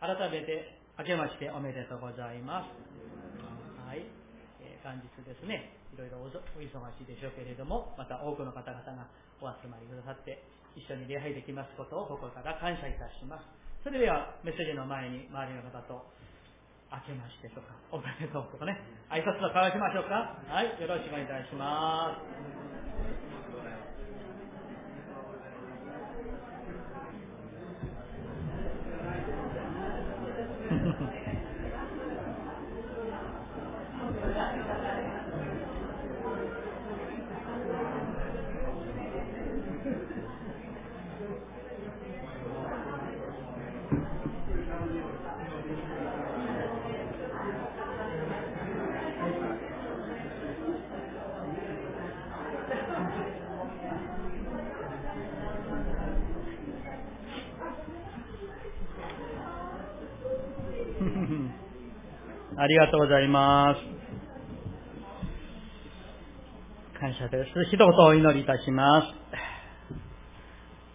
改めて明けましておめでとうございます。はい。えー、元日ですね、いろいろお忙しいでしょうけれども、また多くの方々がお集まりくださって、一緒に礼拝できますことを心から感謝いたします。それでは、メッセージの前に周りの方と、明けましてとか、おめでとうとかね、挨拶を交わしましょうか。はい、よろしくお願いいたします。ありがとうございます。感謝です。一言お祈りいたします。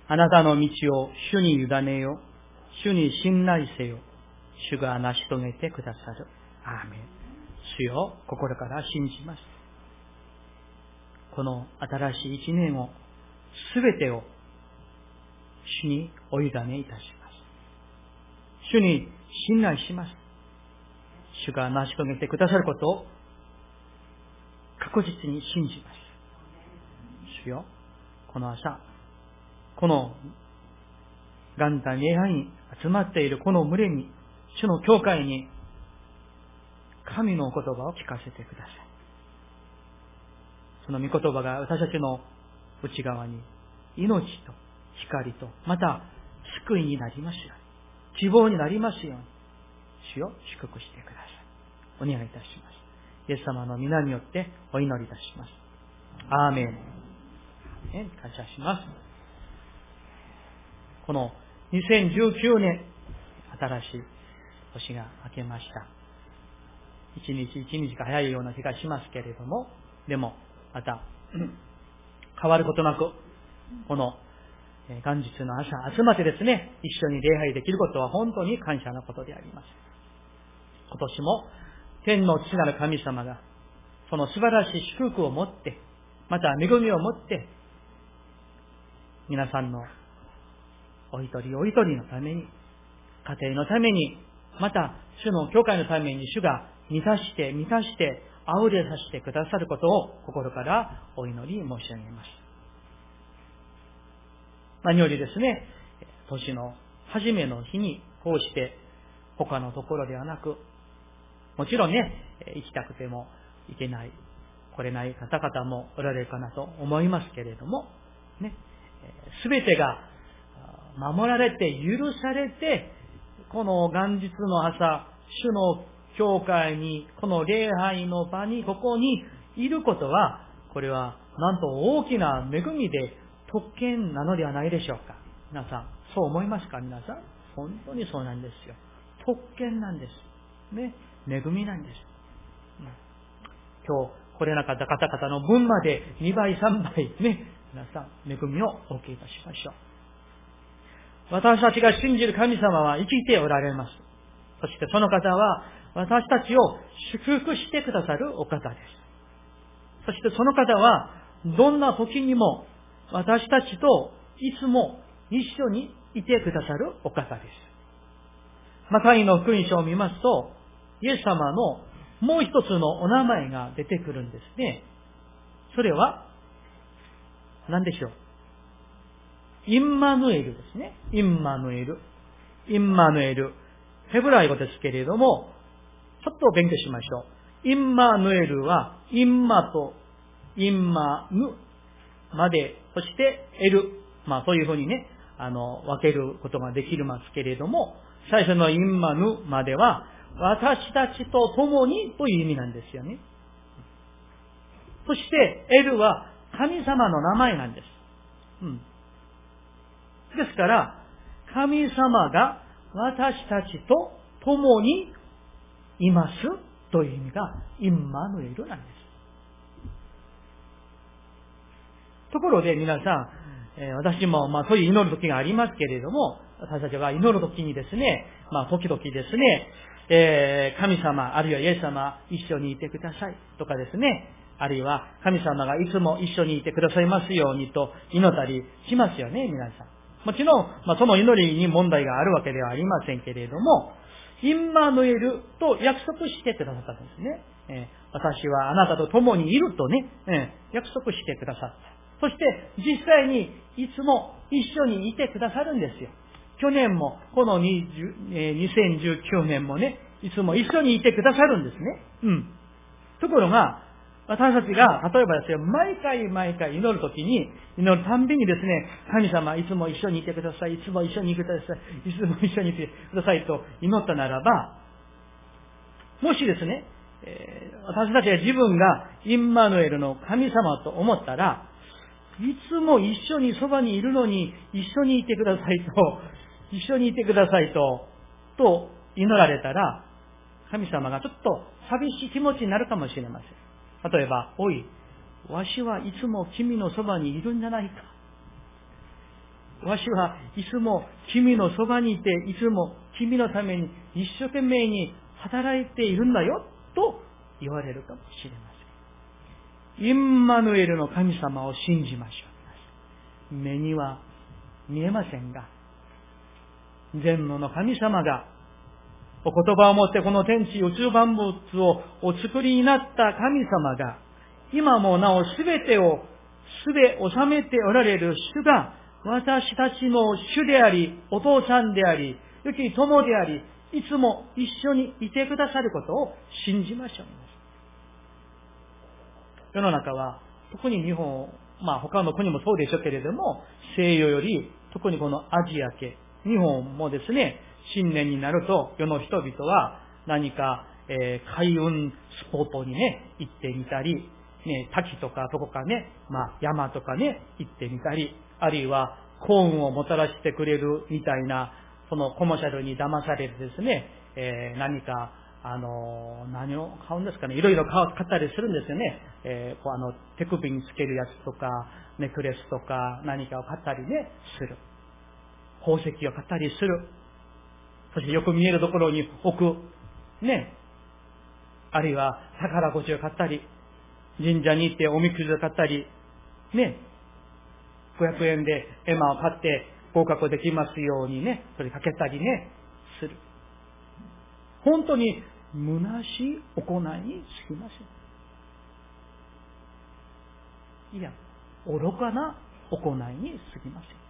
あなたの道を主に委ねよ。主に信頼せよ。主が成し遂げてくださる。アーメン。主よ、心から信じます。この新しい一年を、すべてを主にお委ねいたします。主に信頼します。主が成し遂げてくださることを確実に信じます。主よ、この朝、この元旦礼拝に集まっているこの群れに、主の教会に、神の言葉を聞かせてください。その御言葉が私たちの内側に命と光と、また救いになりますように、希望になりますように、主を祝福してください。お願いいたします。イエス様の皆によってお祈りいたします。アーメン。ね、感謝します。この2019年、新しい年が明けました。一日一日が早いような気がしますけれども、でも、また、変わることなく、この元日の朝集まってですね、一緒に礼拝できることは本当に感謝のことであります。今年も天の父なる神様が、その素晴らしい祝福を持って、また恵みを持って、皆さんのお一人お一人のために、家庭のために、また主の教会のために主が満たして満たして溢れさせてくださることを心からお祈り申し上げます。何よりですね、年の初めの日にこうして他のところではなくもちろんね、行きたくても行けない、来れない方々もおられるかなと思いますけれども、ね、すべてが守られて、許されて、この元日の朝、主の教会に、この礼拝の場に、ここにいることは、これはなんと大きな恵みで特権なのではないでしょうか。皆さん、そう思いますか？皆さん？本当にそうなんですよ。特権なんです。ね。恵みなんです。今日来れなかった方々の分まで2倍、3倍ね、皆さん、恵みをお受けいたしましょう。私たちが信じる神様は生きておられます。そしてその方は私たちを祝福してくださるお方です。そしてその方はどんな時にも私たちといつも一緒にいてくださるお方です。マタイの福音書を見ますと、イエス様のもう一つのお名前が出てくるんですね。それは、何でしょう？インマヌエルですね。インマヌエル。インマヌエル。ヘブライ語ですけれども、ちょっと勉強しましょう。インマヌエルは、インマとインマヌまで、そしてエル。まあそういうふうにね、あの、分けることができますけれども、最初のインマヌまでは、私たちと共にという意味なんですよね。そして、エルは神様の名前なんです。うん。ですから、神様が私たちと共にいますという意味がインマヌエルなんです。ところで皆さん、え私もまあそういう祈る時がありますけれども、私たちは祈るときにですね、まあ、時々ですね、えー、神様、あるいはイエス様、一緒にいてくださいとかですね、あるいは神様がいつも一緒にいてくださいますようにと祈ったりしますよね、皆さん。もちろん、まあ、その祈りに問題があるわけではありませんけれども、インマヌエルと約束してくださったんですね。えー、私はあなたと共にいるとね、えー、約束してくださった。そして実際にいつも一緒にいてくださるんですよ。去年も、この2019年もね、いつも一緒にいてくださるんですね。うん。ところが、私たちが、例えばですよ、毎回毎回祈るときに、祈るたんびにですね、神様、いつも一緒にいてください、いつも一緒にいてください、いつも一緒にいてくださいと祈ったならば、もしですね、え、私たちが自分がインマヌエルの神様と思ったら、いつも一緒にそばにいるのに一緒にいてくださいと、一緒にいてくださいと、と祈られたら、神様がちょっと寂しい気持ちになるかもしれません。例えば、おい、わしはいつも君のそばにいるんじゃないか。わしはいつも君のそばにいて、いつも君のために一生懸命に働いているんだよ、と言われるかもしれません。インマヌエルの神様を信じましょう。目には見えませんが、全能の神様が、お言葉をもってこの天地宇宙万物をお作りになった神様が、今もなおすべてをすべ収めておられる主が、私たちの主であり、お父さんであり、良き友であり、いつも一緒にいてくださることを信じましょう。世の中は、特に日本、まあ他の国もそうでしょうけれども、西洋より、特にこのアジア系、日本もですね、新年になると世の人々は何か、えー、海運スポットにね、行ってみたり、ね、滝とかどこかね、まあ山とかね、行ってみたり、あるいは幸運をもたらしてくれるみたいな、そのコマーシャルに騙されてですね、えー、何か、あの、何を買うんですかね、いろいろ買ったりするんですよね。えー、こうあの、手首につけるやつとか、ネックレスとか、何かを買ったりね、する。宝石を買ったりする。そしてよく見えるところに置く。ね。あるいは宝くじを買ったり、神社に行っておみくじを買ったり、ね。500円で絵馬を買って合格できますようにね、それかけたりね、する。本当に虚しい行いにつきません。いや、愚かな行いに過ぎません。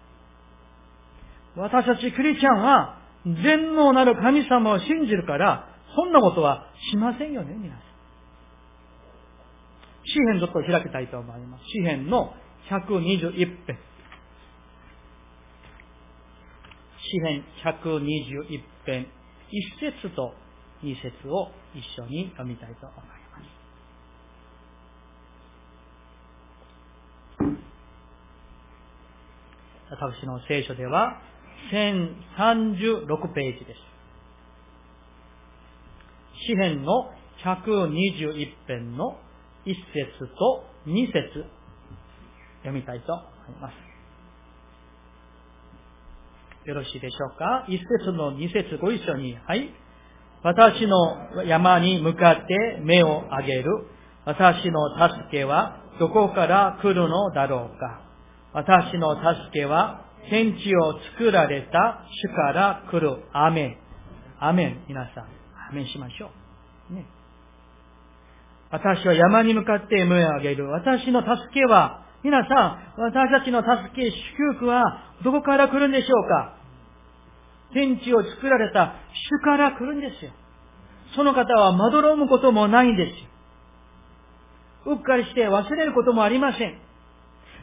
私たちクリスチャンは全能なる神様を信じるから、そんなことはしませんよね、皆さん。詩篇ちょっと開きたいと思います。詩篇の121編。詩篇121編、1節と2節を一緒に読みたいと思います。私の聖書では、1036ページです。詩篇の121編の1節と2節読みたいと思います。よろしいでしょうか ?1 節の2節ご一緒に。はい。私の山に向かって目を上げる。私の助けはどこから来るのだろうか？私の助けは天地を作られた主から来る。アメン。アメン。皆さん、アメンしましょう。ね。私は山に向かって目を上げる。私の助けは、皆さん、私たちの助け、祝福はどこから来るんでしょうか天地を作られた主から来るんですよ。その方はまどろむこともないんですよ。うっかりして忘れることもありません。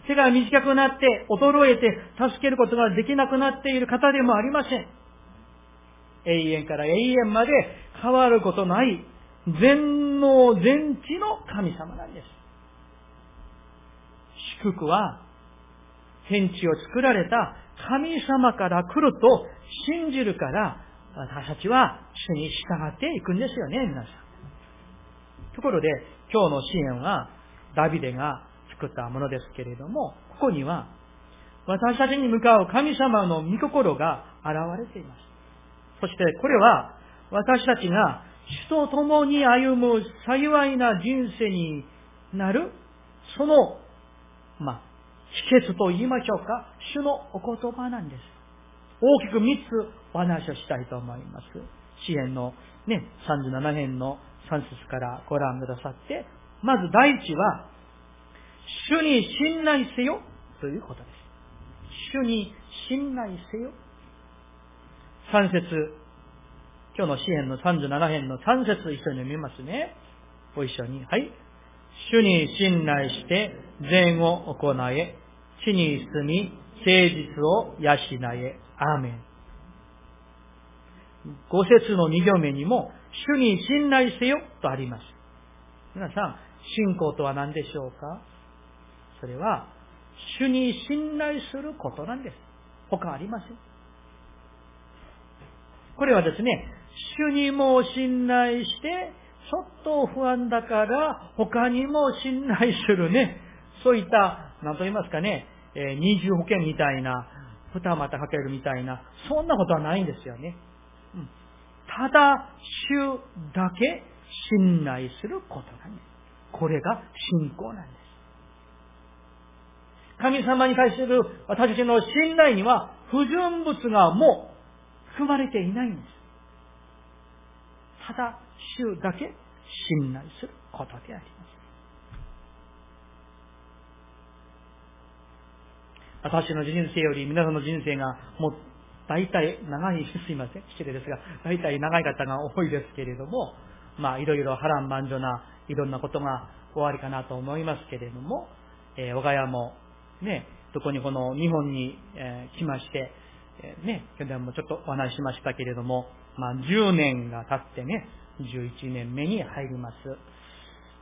手が短くなって衰えて助けることができなくなっている方でもありません。永遠から永遠まで変わることない全能全知の神様なんです。祝福は天地を作られた神様から来ると信じるから私たちは主に従っていくんですよね、皆さん。ところで今日の支援はダビデが作ったものですけれども、ここには、私たちに向かう神様の御心が現れています。そしてこれは私たちが主と共に歩む幸いな人生になる、その、まあ、秘訣と言いましょうか、主のお言葉なんです。大きく三つお話をしたいと思います。支援のね、37編の3節からご覧くださって、まず第一は、主に信頼せよということです。主に信頼せよ。3節今日の詩篇の37編の3節一緒に読みますね。ご一緒に。はい。主に信頼して善を行え、地に住み、誠実を養え。アーメン。五節の二行目にも、主に信頼せよとあります。皆さん、信仰とは何でしょうか？それは、主に信頼することなんです。他ありません。これはですね、主にも信頼して、ちょっと不安だから、他にも信頼するね、そういった、何と言いますかね、えー、二重保険みたいな、二股かけるみたいな、そんなことはないんですよね。うん、ただ、主だけ信頼することなんです。これが信仰なんです。神様に対する私たちの信頼には不純物がもう含まれていないんです。ただ、主だけ信頼することであります。私の人生より皆さんの人生がもう大体長い、すいません、失礼ですが、大体長い方が多いですけれども、まあいろいろ波乱万丈ないろんなことが終わりかなと思いますけれども、えー、我が家もね、どこにこの日本に、えー、来まして、えー、ね、去年もちょっとお話ししましたけれども、まあ、10年が経ってね、11年目に入ります。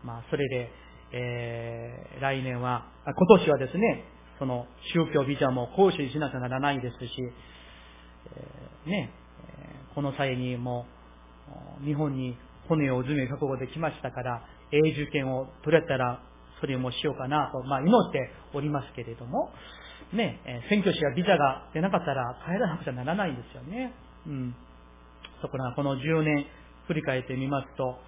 まあ、それで、えー、来年は、今年はですね、その宗教ビザも行使しなきゃならないですし、えー、ね、この際にも、日本に骨をうずめ覚悟できましたから、永住権を取れたら、それもしようかなと、まあ、祈っておりますけれども、ね、え選挙士やビザが出なかったら帰らなくちゃならないんですよね。うん。ところがこの10年振り返ってみますと、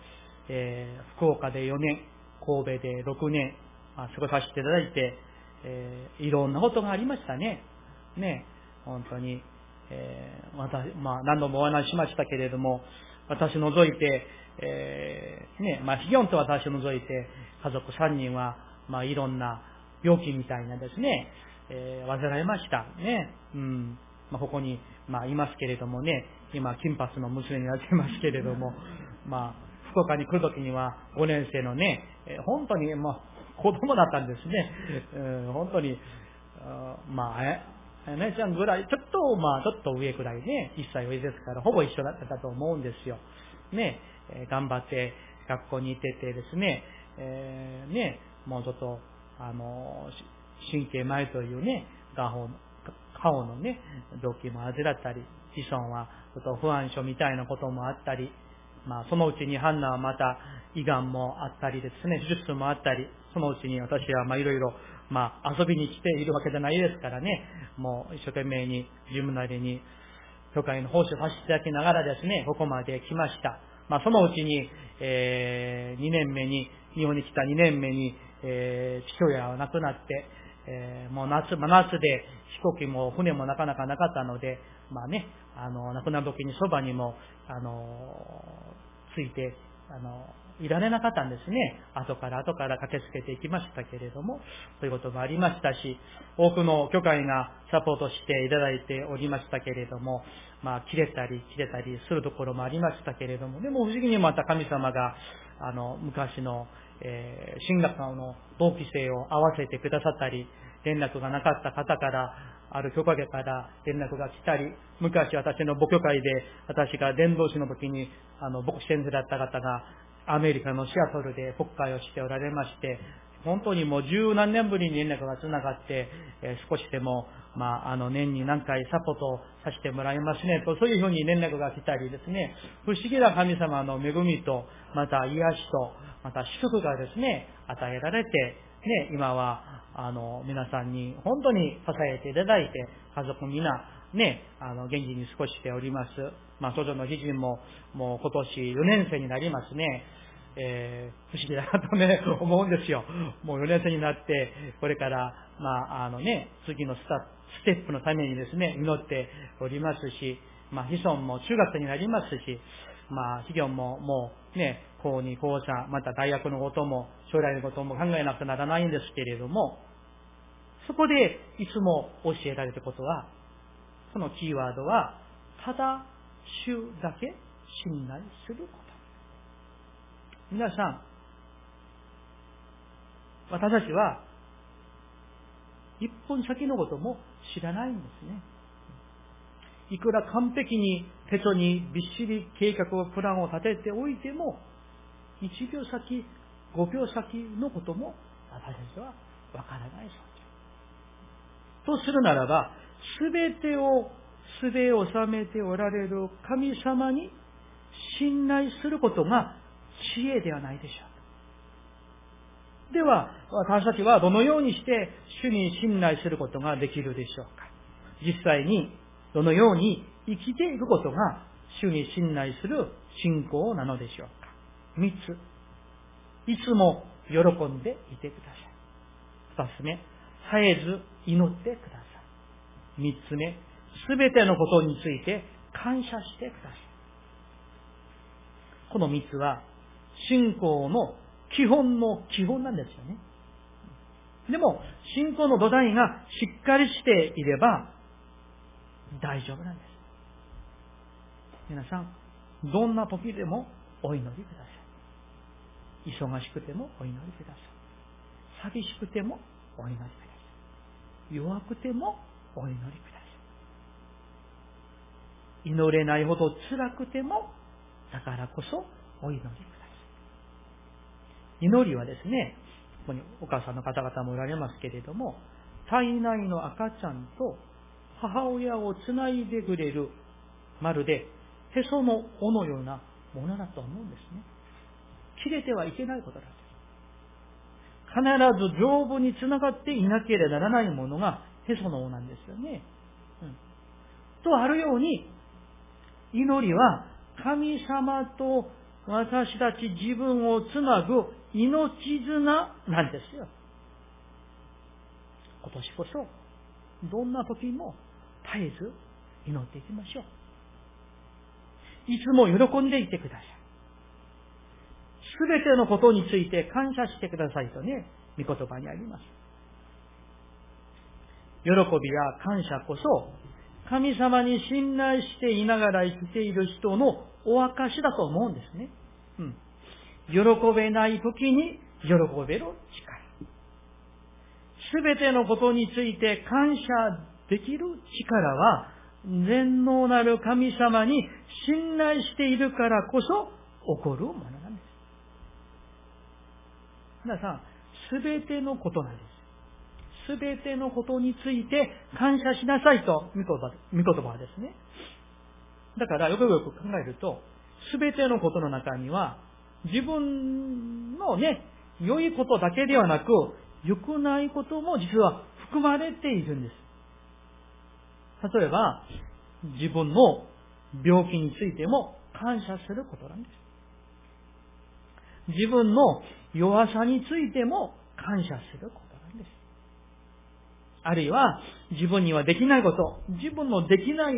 えー、福岡で4年、神戸で6年、まあ、過ごさせていただいて、えー、いろんなことがありましたね。ね、本当に、えー、私、まあ、何度もお話ししましたけれども、私除いて、えー、ね、まあ、ヒギョンと私を除いて、家族3人は、まあ、いろんな病気みたいなですね、えー、患いました。ね。うん。まあ、ここに、まあ、いますけれどもね、今、金髪の娘になってますけれども、まあ、福岡に来るときには、5年生のね、えー、本当に、まあ、子供だったんですね。うん、本当に、まあ、え、姉ちゃんぐらい、ちょっと、まあ、ちょっと上くらいね、1歳上ですから、ほぼ一緒だったと思うんですよ。ね、えー、頑張って学校に行っててですね、えー、ね、もうちょっと、あの、神経前というね、顔顔のね、病気も患ったり、子孫はちょっと不安症みたいなこともあったり、まあ、そのうちにハンナはまた胃がんもあったりですね、手術もあったり、そのうちに私はまあいろいろ、まあ、遊びに来ているわけじゃないですからね、もう一生懸命に自分なりに、教会の奉仕を走っていただきながらですね、ここまで来ました。まあ、そのうちに、えー、2年目に、日本に来た2年目に、えー、父親は亡くなって、えー、もう夏、真夏で飛行機も船もなかなかなかったので、まあね、あの、亡くなる時にそばにも、あの、ついて、あの、いられなかったんですね。後から後から駆けつけていきましたけれども、ということもありましたし、多くの教会がサポートしていただいておりましたけれども、まあ、切れたり切れたりするところもありましたけれども、でも不思議にまた神様が、あの、昔の、えー、進学の同期生を合わせてくださったり、連絡がなかった方から、ある教会から連絡が来たり、昔私の母教会で、私が伝道師の時に、あの、牧師先生だった方が、アメリカのシアトルで国会をしておられまして、本当にもう十何年ぶりに連絡がつながって、えー、少しでも、まあ、あの、年に何回サポートさせてもらいますね、と、そういうふうに連絡が来たりですね、不思議な神様の恵みと、また癒しと、また祝福がですね、与えられて、ね、今は、あの、皆さんに本当に支えていただいて、家族皆、ね、あの、元気に過ごしております。まあ、長女の義人も、もう今年4年生になりますね。えー、不思議だなとね、思うんですよ。もう4年生になって、これから、まあ、あのね、次のスタステップのためにですね、祈っておりますし、まあ、子孫も中学生になりますし、まあ、企業ももうね、高2、高3、また大学のことも、将来のことも考えなくならないんですけれども、そこでいつも教えられたことは、そのキーワードは、ただ、主だけ信頼すること。皆さん、私たちは、一本先のことも知らないんですね。いくら完璧に手帳にびっしり計画を、プランを立てておいても、1秒先、5秒先のことも私たちはわからないそうです。とするならば、すべてを、すべを収めておられる神様に信頼することが知恵ではないでしょう。では、私たちはどのようにして主に信頼することができるでしょうか実際にどのように生きていくことが主に信頼する信仰なのでしょうか三つ。いつも喜んでいてください。二つ目、絶えず祈ってください。三つ目、すべてのことについて感謝してください。この三つは、信仰の基本の基本なんですよね。でも、信仰の土台がしっかりしていれば、大丈夫なんです。皆さん、どんな時でもお祈りください。忙しくてもお祈りください。寂しくてもお祈りください。弱くてもお祈りください。祈れないほど辛くても、だからこそお祈りください。祈りはですね、ここにお母さんの方々もおられますけれども、体内の赤ちゃんと母親をつないでくれる、まるでへその尾のようなものだと思うんですね。切れてはいけないことだと必ず丈夫につながっていなければならないものがへその尾なんですよね。うん、とあるように、祈りは神様と私たち自分をつなぐ命綱なんですよ。今年こそ、どんな時も絶えず祈っていきましょう。いつも喜んでいてください。すべてのことについて感謝してくださいとね、御言葉にあります。喜びや感謝こそ、神様に信頼していながら生きている人のお証だと思うんですね。うん。喜べない時に喜べる力。すべてのことについて感謝できる力は、全能なる神様に信頼しているからこそ起こるものなんです。皆さん、すべてのことなんです。すべてのことについて感謝しなさいと、御言葉御言葉はですね。だから、よくよく考えると、すべてのことの中には、自分のね、良いことだけではなく、良くないことも実は含まれているんです。例えば、自分の病気についても感謝することなんです。自分の弱さについても感謝することなんです。あるいは、自分にはできないこと、自分のできない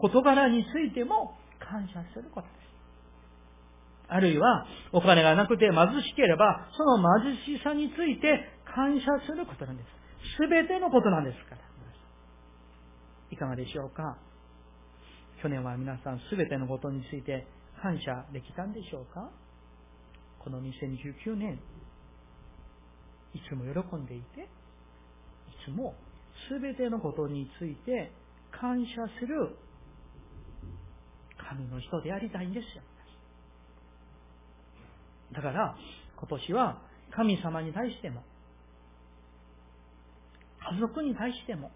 事柄についても感謝することです。あるいは、お金がなくて貧しければ、その貧しさについて感謝することなんです。すべてのことなんですから。いかがでしょうか？去年は皆さんすべてのことについて感謝できたんでしょうか？この2019年、いつも喜んでいて、いつもすべてのことについて感謝する神の人でありたいんですよ。だから、今年は神様に対しても、家族に対しても、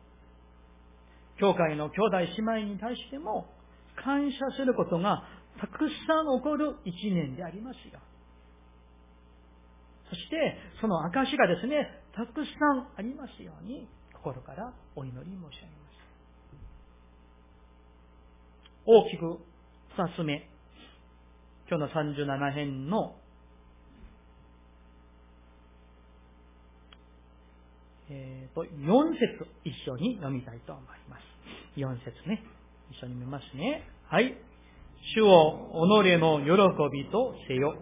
教会の兄弟姉妹に対しても感謝することがたくさん起こる一年でありますよ。そして、その証がですね、たくさんありますように、心からお祈り申し上げます。大きく二つ目。今日の37編の、えー、と、4節一緒に読みたいと思います。4節ね。一緒に見ますね。はい。主を己の喜びとせよ。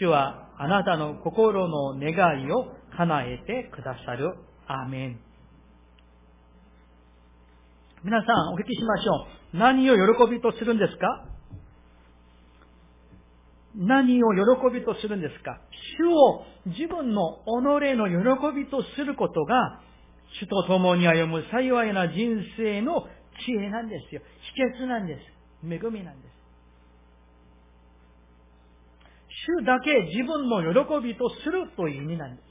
主はあなたの心の願いを叶えてくださる。アーメン。皆さんお聞きしましょう。何を喜びとするんですか？何を喜びとするんですか？主を自分の己の喜びとすることが、主と共に歩む幸いな人生の知恵なんですよ。秘訣なんです。恵みなんです。主だけ自分の喜びとするという意味なんです。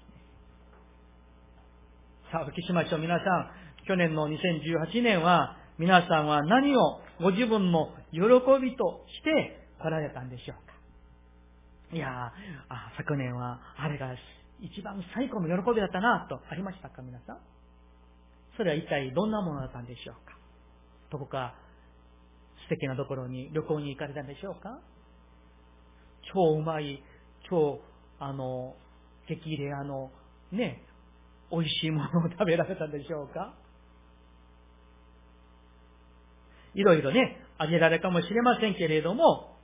さあ、お聞きしましょう。皆さん、去年の2018年は、皆さんは何をご自分の喜びとして来られたんでしょういやあ、昨年は、あれが一番最高の喜びだったな、とありましたか、皆さん？それは一体どんなものだったんでしょうか？どこか素敵なところに旅行に行かれたんでしょうか？超うまい、超、あの、激レアの、ね、美味しいものを食べられたんでしょうか？いろいろね、あげられるかもしれませんけれども、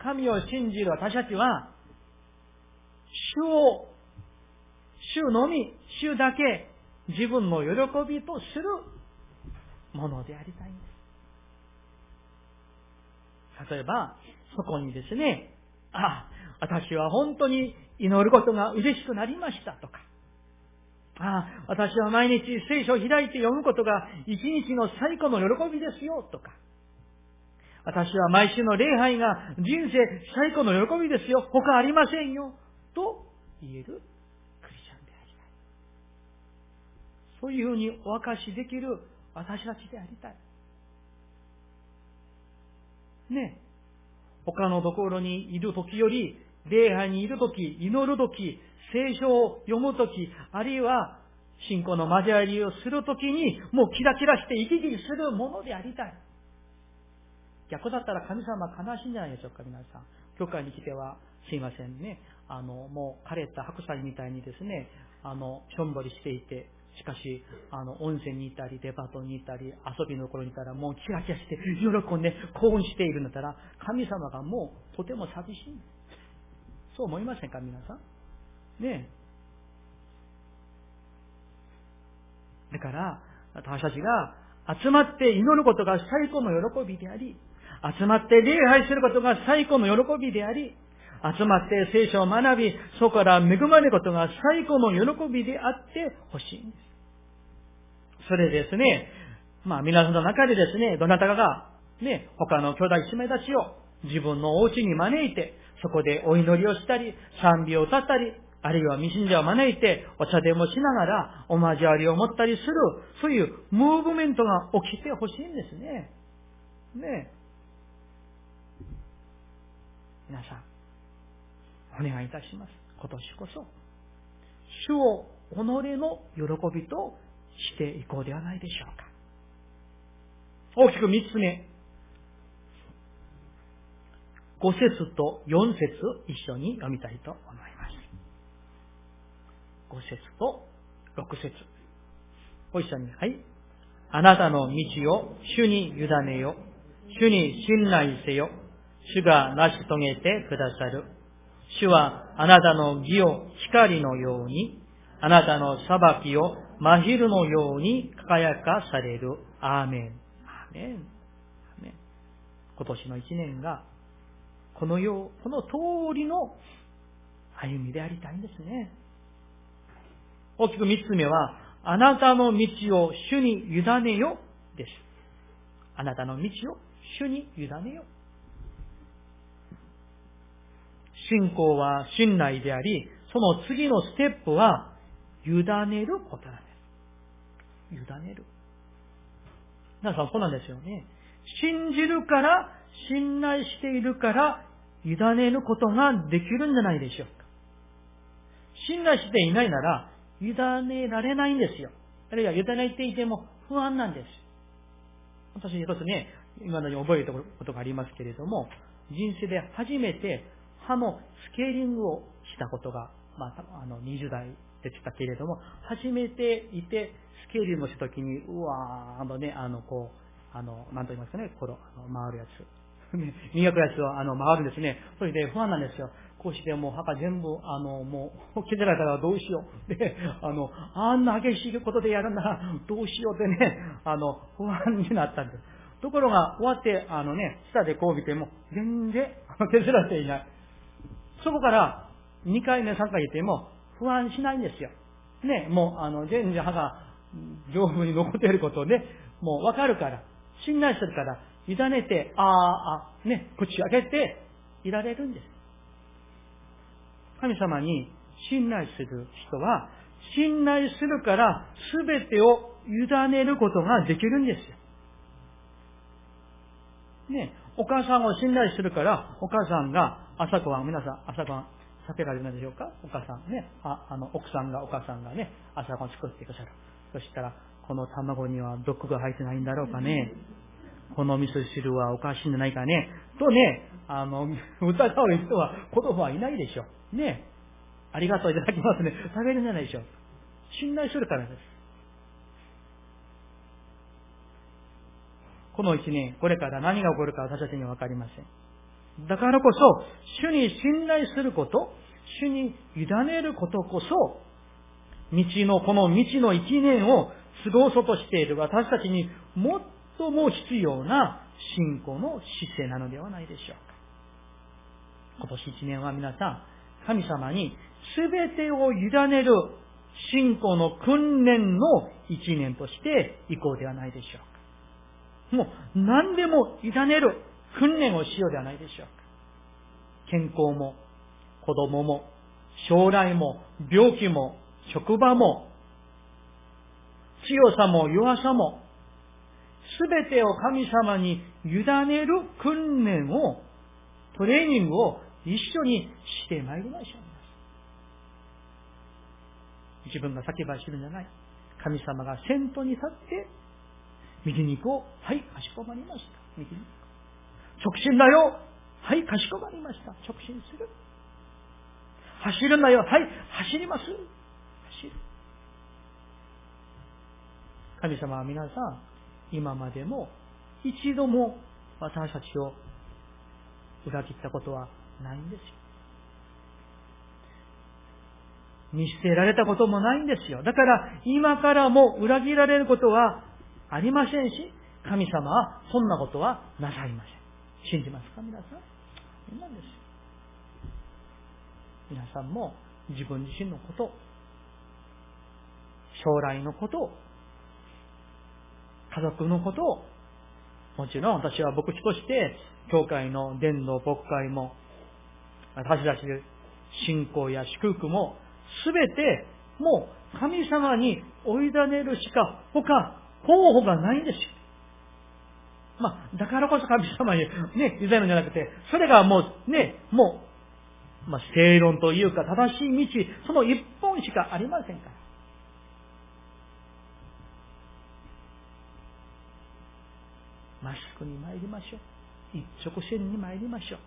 神を信じる私たちは、主を、主のみ、主だけ自分の喜びとするものでありたいんです。例えば、そこにですね、あ、私は本当に祈ることが嬉しくなりましたとか、あ、私は毎日聖書を開いて読むことが一日の最高の喜びですよ、とか。私は毎週の礼拝が人生最高の喜びですよ、他ありませんよ、と言えるクリスチャンでありたい。そういうふうにお明かしできる私たちでありたい。ね。他のところにいる時より、礼拝にいる時、祈る時、聖書を読むとき、あるいは信仰の交わりをするときに、もうキラキラして生き生きするものでありたい。逆だったら神様悲しいんじゃないでしょうか、皆さん。教会に来ては、すいませんね。あの、もう枯れた白菜みたいにですね、あの、しょんぼりしていて、しかし、あの、温泉に行ったり、デパートに行ったり、遊びの頃にいたら、もうキラキラして、喜んで、興奮しているんだったら、神様がもうとても寂しい。そう思いませんか、皆さん？ねえだから、私たちが集まって祈ることが最高の喜びであり、集まって礼拝することが最高の喜びであり、集まって聖書を学び、そこから恵まれることが最高の喜びであってほしいんです。それですね、まあ皆さんの中でですね、どなたかが、ね、他の兄弟姉妹たちを自分のお家に招いて、そこでお祈りをしたり、賛美を歌ったり、あるいは未信者を招いてお茶でもしながらお交わりを持ったりする、そういうムーブメントが起きてほしいんですね。ね皆さん、お願いいたします。今年こそ、主を己の喜びとしていこうではないでしょうか。大きく三つ目。五節と四節一緒に読みたいと思います。5節と6節ご一緒に、はい。あなたの道を主に委ねよ。主に信頼せよ。主が成し遂げてくださる。主はあなたの義を光のように、あなたの裁きを真昼のように輝かされる。アーメン。アーメン。アーメン今年の一年が、このよう、この通りの歩みでありたいんですね。大きく三つ目は、あなたの道を主に委ねよです。あなたの道を主に委ねよ。信仰は信頼であり、その次のステップは、委ねることなんです。委ねる。皆さんそうなんですよね。信じるから、信頼しているから、委ねることができるんじゃないでしょうか。信頼していないなら、委ねられないんですよ。あるいは委ねていても不安なんです。私一つね、今のように覚えたことがありますけれども、人生で初めて歯のスケーリングをしたことが、まあ、あの、20代でしたけれども、初めていて、スケーリングをしたときに、うわー、あのね、あの、こう、あの、なんと言いますかね、この、あの回るやつ。ね、磨くやつを、あの、回るんですね。それで不安なんですよ。こうしてもう歯が全部、あの、もう、削られたらどうしよう。で、あの、あんな激しいことでやるならどうしようってね、あの、不安になったんです。ところが、終わって、あのね、下でこう見ても、全然、削られていない。そこから、2回目、3回言っても、不安しないんですよ。ね、もう、あの、全然歯が丈夫に残っていることで、もうわかるから、信頼するから、委ねて、ああ、あ、ね、口開けて、いられるんです。神様に信頼する人は、信頼するから全てを委ねることができるんですよ。ね、お母さんを信頼するから、お母さんが朝ごはん、皆さん朝ごはん食べられるのでしょうか？お母さんね、ああの、奥さんがお母さんがね、朝ごはん作ってくださる。そしたら、この卵には毒が入ってないんだろうかね。この味噌汁はおかしいんじゃないかね。とね、あの、疑う人は、子供はいないでしょ。ね。ありがとういただきますね。食べるんじゃないでしょう。信頼するからです。この一年、これから何が起こるか私たちにはわかりません。だからこそ、主に信頼すること、主に委ねることこそ、道の、この道の一年を過ごそうとしている私たちに最も必要な信仰の姿勢なのではないでしょうか。今年一年は皆さん、神様に全てを委ねる信仰の訓練の一年としていこうではないでしょうか。もう何でも委ねる訓練をしようではないでしょうか。健康も、子供も、将来も、病気も、職場も、強さも弱さも、すべてを神様に委ねる訓練を、トレーニングを一緒にしてまいりましょう。自分が先走るんじゃない。神様が先頭に立って、右に行こう。はい、かしこまりました。右に直進だよ。はい、かしこまりました。直進する。走るんだよ。はい、走ります。走る。神様は皆さん、今までも一度も私たちを裏切ったことはないんですよ。見捨てられたこともないんですよ。だから今からも裏切られることはありませんし、神様はそんなことはなさいません。信じますか皆さん？なんです。皆さんも自分自身のこと、将来のこと、家族のことを、もちろん私は牧師として、教会の伝道牧会も、私たちで信仰や祝福もすべて、もう神様に追い委ねるしか他候補がないんですよ。まあ、だからこそ神様にね、委ねるんじゃなくて、それがもうね、もう、まあ、正論というか正しい道、その一本しかありませんから。まっすぐに参りましょう。一直線に参りましょう。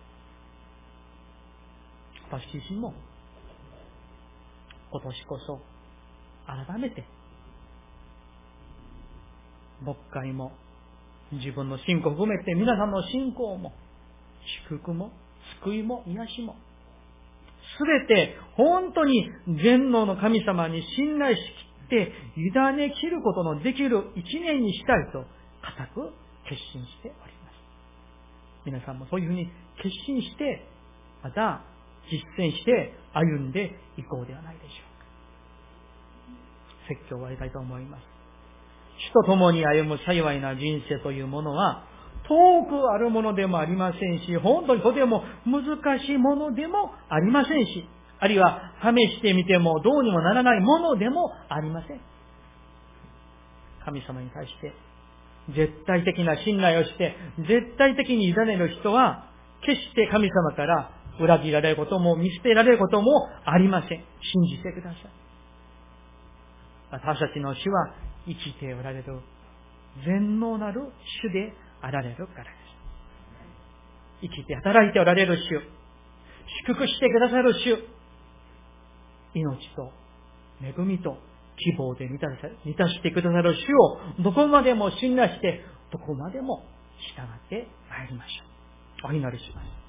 私自身も今年こそ改めて牧会も自分の信仰を含めて皆さんの信仰も祝福も救いも癒しもすべて本当に全能の神様に信頼しきって委ね切ることのできる一年にしたいと固く決心しております。皆さんもそういうふうに決心して、また実践して歩んでいこうではないでしょうか。説教を終わりたいと思います。主と共に歩む幸いな人生というものは、遠くあるものでもありませんし、本当にとても難しいものでもありませんし、あるいは試してみてもどうにもならないものでもありません。神様に対して絶対的な信頼をして、絶対的に委ねる人は、決して神様から裏切られることも見捨てられることもありません。信じてください。私たちの主は生きておられる全能なる主であられるからです。生きて働いておられる主、祝福してくださる主、命と恵みと希望で満た満たしてくださる主をどこまでも信頼して、どこまでも従って参りましょう。お祈りします。